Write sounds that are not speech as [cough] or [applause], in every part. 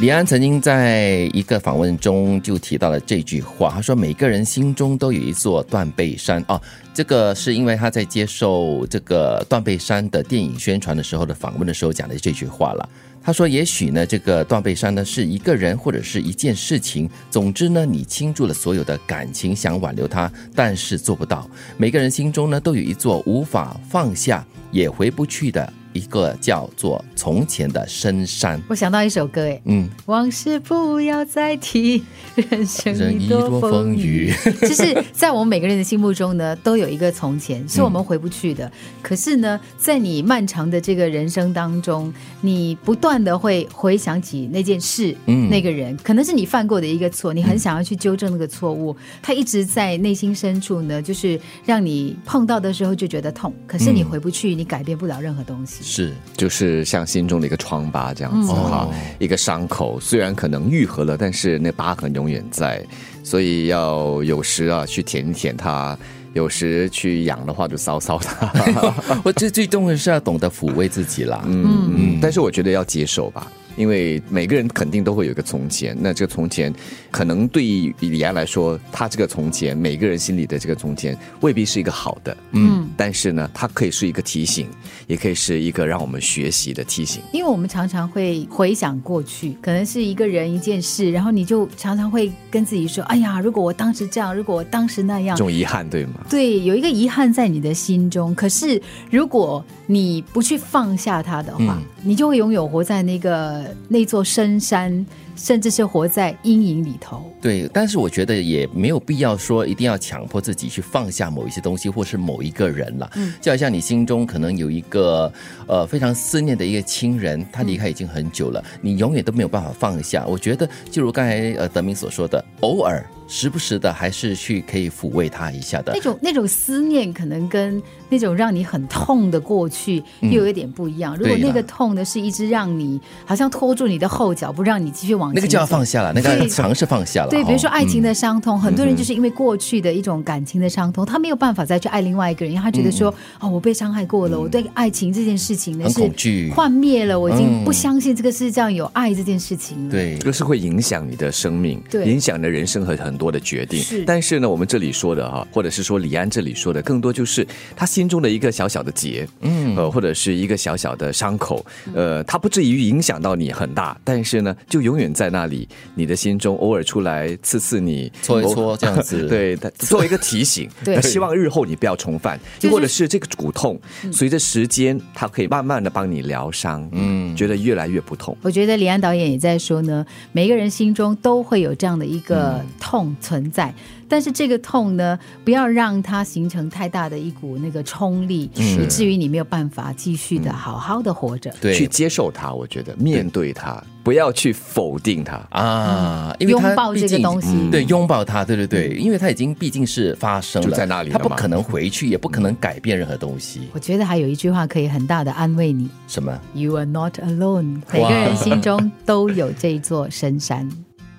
李安曾经在一个访问中就提到了这句话，他说：“每个人心中都有一座断背山。”哦，这个是因为他在接受这个断背山的电影宣传的时候的访问的时候讲的这句话了。他说：“也许呢，这个断背山呢是一个人或者是一件事情，总之呢，你倾注了所有的感情想挽留他，但是做不到。每个人心中呢都有一座无法放下也回不去的。”一个叫做从前的深山，我想到一首歌，哎，嗯，往事不要再提，人生一多多风雨。就是 [laughs] 在我们每个人的心目中呢，都有一个从前，是我们回不去的。可是呢，在你漫长的这个人生当中，你不断的会回想起那件事，嗯那个人，可能是你犯过的一个错，你很想要去纠正那个错误，他一直在内心深处呢，就是让你碰到的时候就觉得痛，可是你回不去，你改变不了任何东西。是。就是像心中的一个疮疤这样子哈，哦。一个伤口，虽然可能愈合了，但是那疤痕永远在，所以要有时啊去舔一舔它，有时去养的话就搔搔它，[laughs] 我最最重要的是要懂得抚慰自己啦。嗯嗯，但是我觉得要接受吧。因为每个人肯定都会有一个从前，那这个从前可能对于李安来说，他这个从前，每个人心里的这个从前未必是一个好的，嗯，但是呢，它可以是一个提醒，也可以是一个让我们学习的提醒。因为我们常常会回想过去，可能是一个人一件事，然后你就常常会跟自己说：“哎呀，如果我当时这样，如果我当时那样这。种遗憾，对吗？”对，有一个遗憾在你的心中。可是如果你不去放下它的话，嗯你就会永远活在那个那座深山，甚至是活在阴影里头。对，但是我觉得也没有必要说一定要强迫自己去放下某一些东西，或是某一个人了。嗯，就好像你心中可能有一个呃非常思念的一个亲人，他离开已经很久了，你永远都没有办法放下。我觉得，就如刚才呃德明所说的，偶尔时不时的还是去可以抚慰他一下的。那。种那种思念，可能跟那种让你很痛的过去又有一点不一样。如果那个痛呢，是一直让你好像拖住你的后脚，不让你继续往前那个就要放下了，那个要尝试放下了。对，比如说哦爱情的伤痛，很多人就是因为过去的一种感情的伤痛，他没有办法再去爱另外一个人，因为他觉得说，哦，我被伤害过了，我对爱情这件事情呢是恐惧。幻灭了，我已经嗯。不相信这个世界上有爱这件事情了。，对。这个是会影响你的生命，对。影响你的人生和很多的决定。是。但是呢，我们这里说的哈，或者是说李安这里说的，更多就是他心中的一个小小的结，嗯，呃，或者是一个小小的伤口，呃，它不至于影响到你很大，但是呢，就永远在那里，你的心中偶尔出来刺刺你，搓一搓这样子。[laughs] 对，他作为一个提醒，[laughs] 对。那希望日后你不要重犯，就是或者是这个骨痛，随着时间，它可以慢慢的帮你疗伤，嗯，觉得越来越不痛。我觉得李安导演也在说呢，每个人心中都会有这样的一个痛存在。但是这个痛呢，不要让它形成太大的一股那个冲力，以至于你没有办法继续的好好的活着。对去接受它，我觉得面对它，不要去否定它。啊，因为拥抱这个东西嗯对，拥抱它，对对对，因为它已经毕竟是发生了，就在那里它不可能回去，也不可能改变任何东西。我觉得还有一句话可以很大的安慰你什么？：You are not alone。每个人心中都有这一座深山。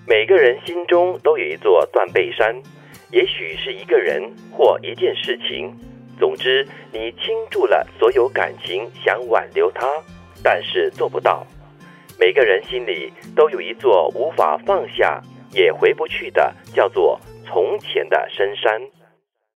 每个人心中都有一座断背山，也许是一个人或一件事情。总之，你倾注了所有感情想挽留他，但是做不到。每个人心里都有一座无法放下也回不去的，叫做从前的深山。